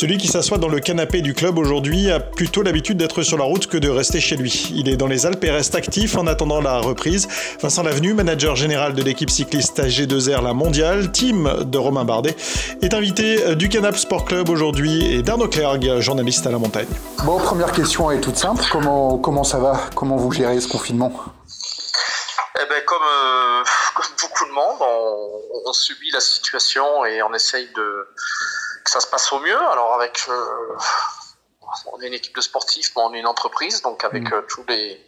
Celui qui s'assoit dans le canapé du club aujourd'hui a plutôt l'habitude d'être sur la route que de rester chez lui. Il est dans les Alpes et reste actif en attendant la reprise. Vincent Lavenu, manager général de l'équipe cycliste AG2R La Mondiale, team de Romain Bardet, est invité du Canap Sport Club aujourd'hui et d'Arnaud Clergue, journaliste à la montagne. Bon, première question est toute simple. Comment, comment ça va? Comment vous gérez ce confinement? Eh ben, comme, euh, comme beaucoup de monde, on, on, subit la situation et on essaye de que ça se passe au mieux. Alors avec, euh, on est une équipe de sportifs, mais on est une entreprise, donc avec mmh. euh, tous les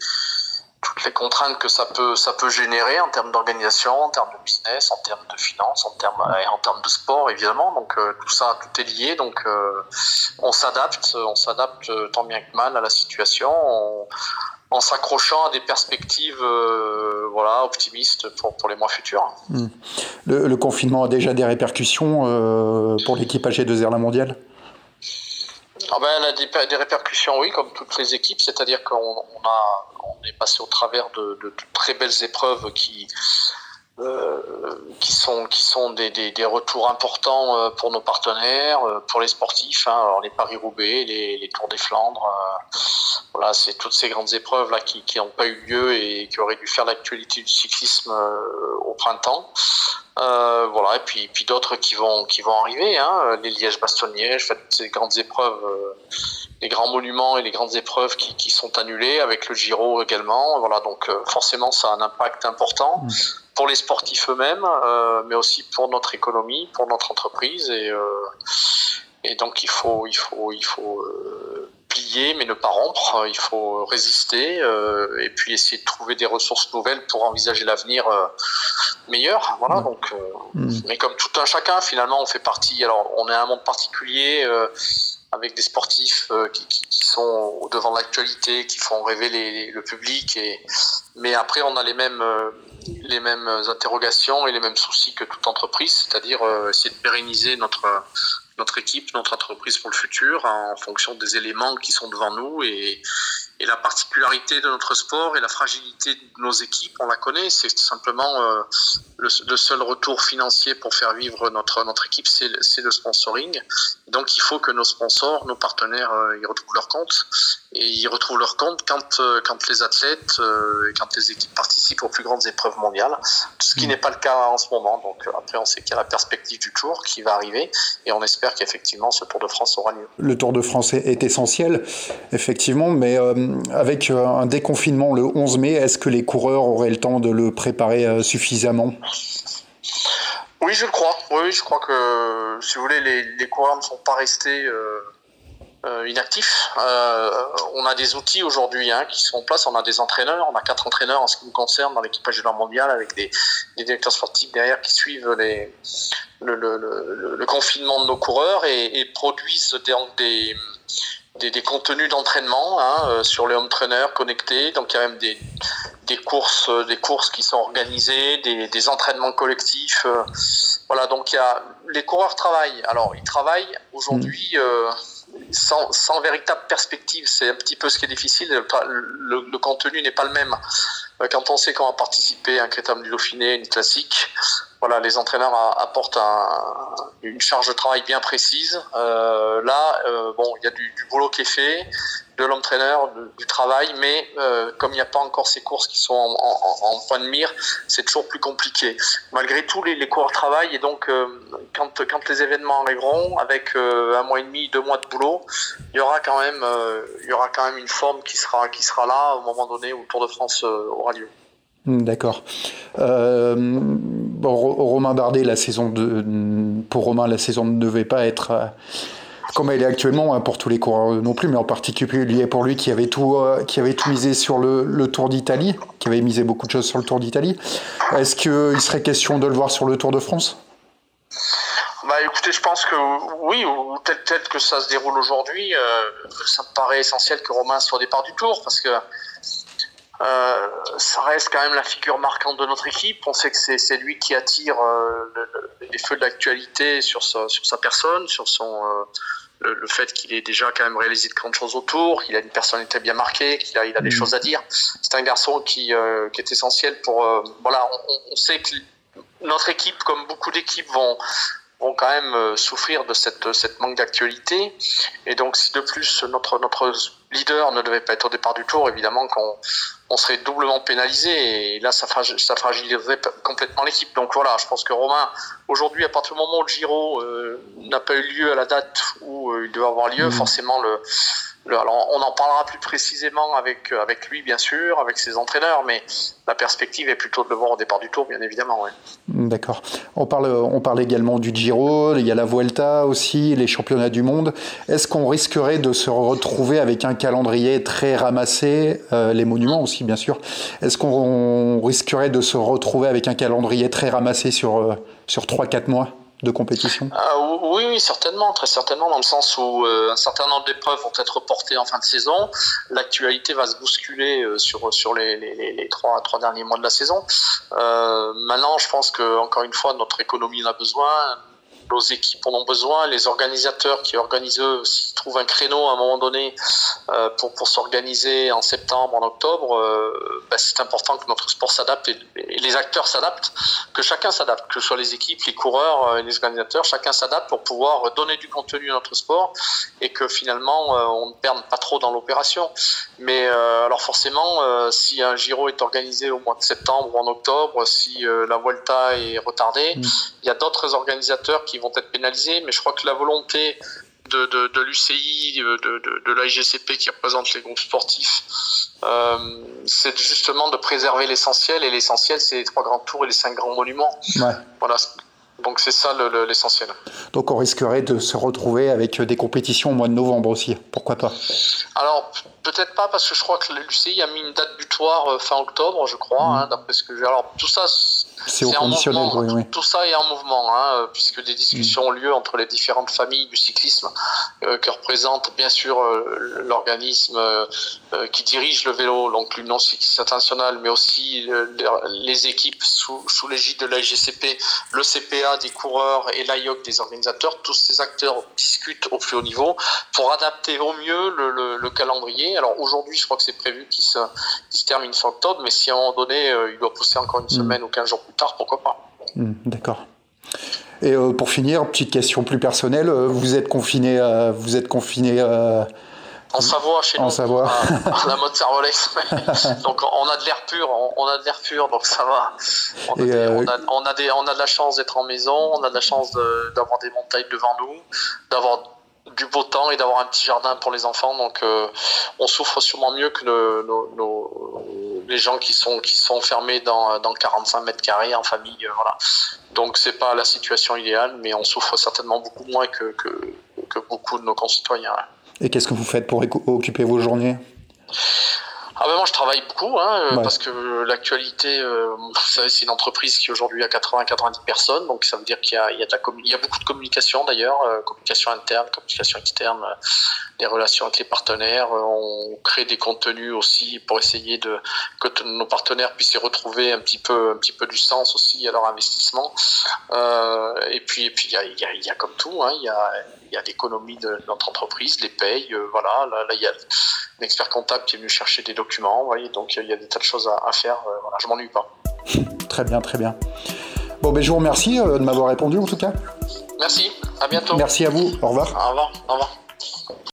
toutes les contraintes que ça peut ça peut générer en termes d'organisation, en termes de business, en termes de finances, en termes et en termes de sport évidemment. Donc euh, tout ça tout est lié. Donc on s'adapte, on s'adapte tant bien que mal à la situation. On, en s'accrochant à des perspectives euh, voilà, optimistes pour, pour les mois futurs. Hmm. Le, le, confinement a déjà des répercussions euh, pour l'équipe AG2R La Mondiale ah ben, Elle a des, des, répercussions, oui, comme toutes les équipes, c'est-à-dire qu'on on a, on est passé au travers de, de, de très belles épreuves qui, euh, qui sont qui sont des, des, des, retours importants euh, pour nos partenaires, pour les sportifs. Hein, alors les Paris Roubaix, les, les Tours des Flandres, voilà, c'est toutes ces grandes épreuves là qui n'ont pas eu lieu et qui auraient dû faire l'actualité du cyclisme au printemps. Euh, voilà, et puis, puis d'autres qui vont, qui vont arriver, hein, les Liège-Bastogne-Liège, ces grandes épreuves, euh, les grands monuments et les grandes épreuves qui, qui sont annulées, avec le Giro également. Voilà, donc euh, forcément, ça a un impact important mmh. pour les sportifs eux-mêmes, mais aussi pour notre économie, pour notre entreprise. Et, et donc, il faut, il faut, il faut plier mais ne pas rompre. Il faut résister euh, et puis essayer de trouver des ressources nouvelles pour envisager l'avenir euh, meilleur. Voilà. Donc, euh, mmh. mais comme tout un chacun, finalement, on fait partie. Alors, on est un monde particulier avec des sportifs qui, qui, qui, sont au devant de l'actualité, qui font rêver les, le public. Et mais après, on a les mêmes les mêmes interrogations et les mêmes soucis que toute entreprise, c'est-à-dire essayer de pérenniser notre notre équipe, notre entreprise pour le futur en fonction des éléments qui sont devant nous et, et la particularité de notre sport et la fragilité de nos équipes, on la connaît. C'est simplement euh, le, le, seul retour financier pour faire vivre notre, notre équipe, c'est le, sponsoring. Donc il faut que nos sponsors, nos partenaires, euh, y retrouvent leur compte. Et ils retrouvent leur compte quand, euh, quand les athlètes euh, et quand les équipes participent aux plus grandes épreuves mondiales. Ce qui mmh. n'est pas le cas en ce moment. Donc après, on sait qu'il y a la perspective du Tour qui va arriver et on espère qu'effectivement ce Tour de France aura lieu. Le Tour de France est essentiel, effectivement, mais avec euh, un déconfinement le 11 mai, est-ce que les coureurs auraient le temps de le préparer euh, suffisamment? Oui, je le crois. Oui, je crois que, si vous voulez, les, coureurs ne sont pas restés euh, inactifs. On a des outils aujourd'hui hein, qui sont en place. On a des entraîneurs. On a quatre entraîneurs en ce qui nous concerne dans l'équipage junior mondial avec des, directeurs sportifs derrière qui suivent le, confinement de nos coureurs et, produisent des des, des contenus d'entraînement hein, euh, sur les home trainers connectés. Donc il y a même des, des courses, euh, des courses qui sont organisées, des, des entraînements collectifs. Euh, voilà, donc il y a les coureurs travaillent. Alors ils travaillent aujourd'hui. Euh, sans, sans, véritable perspective, c'est un petit peu ce qui est difficile. Le, le, le contenu n'est pas le même. Quand on sait qu'on va participer à un Crétam du Dauphiné, une classique, voilà, les entraîneurs apportent un, une charge de travail bien précise. Euh, là, euh, bon, il y a du, boulot qui est fait, de l'entraîneur, du travail, mais euh, comme il n'y a pas encore ces courses qui sont en, point de mire, c'est toujours plus compliqué. Malgré tout, les, les coureurs travaillent et donc quand, les événements arriveront, avec un mois et demi, deux mois de boulot, il y aura quand même, une forme qui sera, là au moment donné où le Tour de France aura lieu. D'accord. Romain Bardet, la saison pour Romain, la saison ne devait pas être euh, comme elle est actuellement hein, pour tous les coureurs non plus, mais en particulier pour lui qui avait tout, euh, misé sur le, Tour d'Italie, qui avait misé beaucoup de choses sur le Tour d'Italie. Est-ce qu'il serait question de le voir sur le Tour de France? Bah écoutez, je pense que oui, ou tel que ça se déroule aujourd'hui, euh, ça me paraît essentiel que Romain soit au départ du Tour, parce que ça reste quand même la figure marquante de notre équipe. On sait que c'est lui qui attire euh, le, le, les feux de l'actualité sur sa, sur sa personne, sur son euh, le, le, fait qu'il ait déjà quand même réalisé de grandes choses autour, qu'il a une personnalité bien marquée, qu'il a, il a des mmh. choses à dire. C'est un garçon qui, euh, qui est essentiel pour. Euh, voilà, on, on, sait que notre équipe, comme beaucoup d'équipes, vont vont quand même souffrir de cette, cette manque d'actualité. Et donc, si de plus notre, notre leader ne devait pas être au départ du tour, évidemment qu'on on serait doublement pénalisé et là ça, ça fragiliserait complètement l'équipe. Donc voilà, je pense que Romain, aujourd'hui, à partir du moment où le Giro n'a pas eu lieu à la date où il devait avoir lieu, mmh. forcément le alors, on en parlera plus précisément avec, euh, avec lui, bien sûr, avec ses entraîneurs, mais la perspective est plutôt de le voir au départ du tour, bien évidemment. D'accord. On parle, on parle également du Giro, il y a la Vuelta aussi, les championnats du monde. Est-ce qu'on risquerait de se retrouver avec un calendrier très ramassé, euh, les monuments aussi, bien sûr Est-ce qu'on risquerait de se retrouver avec un calendrier très ramassé sur, euh, sur 3-4 mois de compétition? Ah, oui, oui, certainement, très certainement, dans le sens où euh, un certain nombre d'épreuves vont être reportées en fin de saison. L'actualité va se bousculer sur, sur les, les, les, trois, trois derniers mois de la saison. Maintenant, je pense que encore une fois, notre économie en a besoin nos équipes en ont besoin, les organisateurs qui organisent eux, s'ils trouvent un créneau à un moment donné euh, pour, pour s'organiser en septembre, en octobre, euh, bah, c'est important que notre sport s'adapte et, les acteurs s'adaptent, que chacun s'adapte, que ce soit les équipes, les coureurs, euh, les organisateurs, chacun s'adapte pour pouvoir donner du contenu à notre sport et que finalement on ne perde pas trop dans l'opération. Mais alors forcément, si un Giro est organisé au mois de septembre ou en octobre, si la Vuelta est retardée, mm. il y a d'autres organisateurs qui vont être pénalisés, mais je crois que la volonté de, de, l'UCI, de, de, de l'AIGCP qui représente les groupes sportifs, euh, c'est justement de préserver l'essentiel, et l'essentiel, c'est les trois grands tours et les cinq grands monuments. Voilà. Donc c'est ça l'essentiel. Donc on risquerait de se retrouver avec des compétitions au mois de novembre aussi, pourquoi pas? Alors peut-être pas parce que je crois que l'UCI a mis une date butoir euh, fin octobre, je crois, mmh. hein, d'après ce que j'ai. Alors tout ça, c'est au conditionnel, oui, oui. Tout ça est en mouvement, hein, puisque des discussions ont lieu entre les différentes familles du cyclisme, euh, que représente bien sûr euh, l'organisme euh, qui dirige le vélo, donc l'Union cycliste internationale, mais aussi les équipes sous, sous l'égide de l'AGCP, le CPA des coureurs et l'AIOC des organisateurs. Tous ces acteurs discutent au plus haut niveau pour adapter au mieux le, le, calendrier. Alors aujourd'hui, je crois que c'est prévu qu'il se, se, termine fin octobre, mais si à un moment donné, il doit pousser encore une mm. semaine ou 15 jours tard, pourquoi pas. Hmm, d'accord. Et euh, pour finir, petite question plus personnelle, euh, vous êtes confiné, euh, vous êtes confiné en Savoie chez en nous. Savoie. À, la mode Servolex. donc on a de l'air pur, on, a de l'air pur, donc ça va. On a, on, a, des, on a de la chance d'être en maison, on a de la chance d'avoir des montagnes devant nous, d'avoir du beau temps et d'avoir un petit jardin pour les enfants. Donc on souffre sûrement mieux que les gens qui sont qui sont fermés dans, dans 45 mètres carrés en famille, euh, voilà. Donc c'est pas la situation idéale, mais on souffre certainement beaucoup moins que, que, que beaucoup de nos concitoyens. Et qu'est-ce que vous faites pour occuper vos journées? Ah ben moi je travaille beaucoup hein, euh, parce que l'actualité, euh, c'est une entreprise qui aujourd'hui a 80-90 personnes, donc ça veut dire qu'il y a, il y, a de la il y a beaucoup de communication d'ailleurs, euh, communication interne, communication externe, des relations avec les partenaires. on crée des contenus aussi pour essayer de que nos partenaires puissent y retrouver un petit peu un petit peu du sens aussi à leur investissement. et puis et puis il y a, il y a, il y a comme tout, hein, il y a il y a l'économie de notre entreprise, les payes, voilà. Là, là, il y a expert comptable qui est venu chercher des documents, vous voyez, donc il y a des tas de choses à, faire. Euh, voilà, je m'ennuie pas. Très bien, très bien. Bon, ben, je vous remercie euh, de m'avoir répondu en tout cas. Merci, à bientôt. Merci à vous, au revoir. Au revoir, au revoir.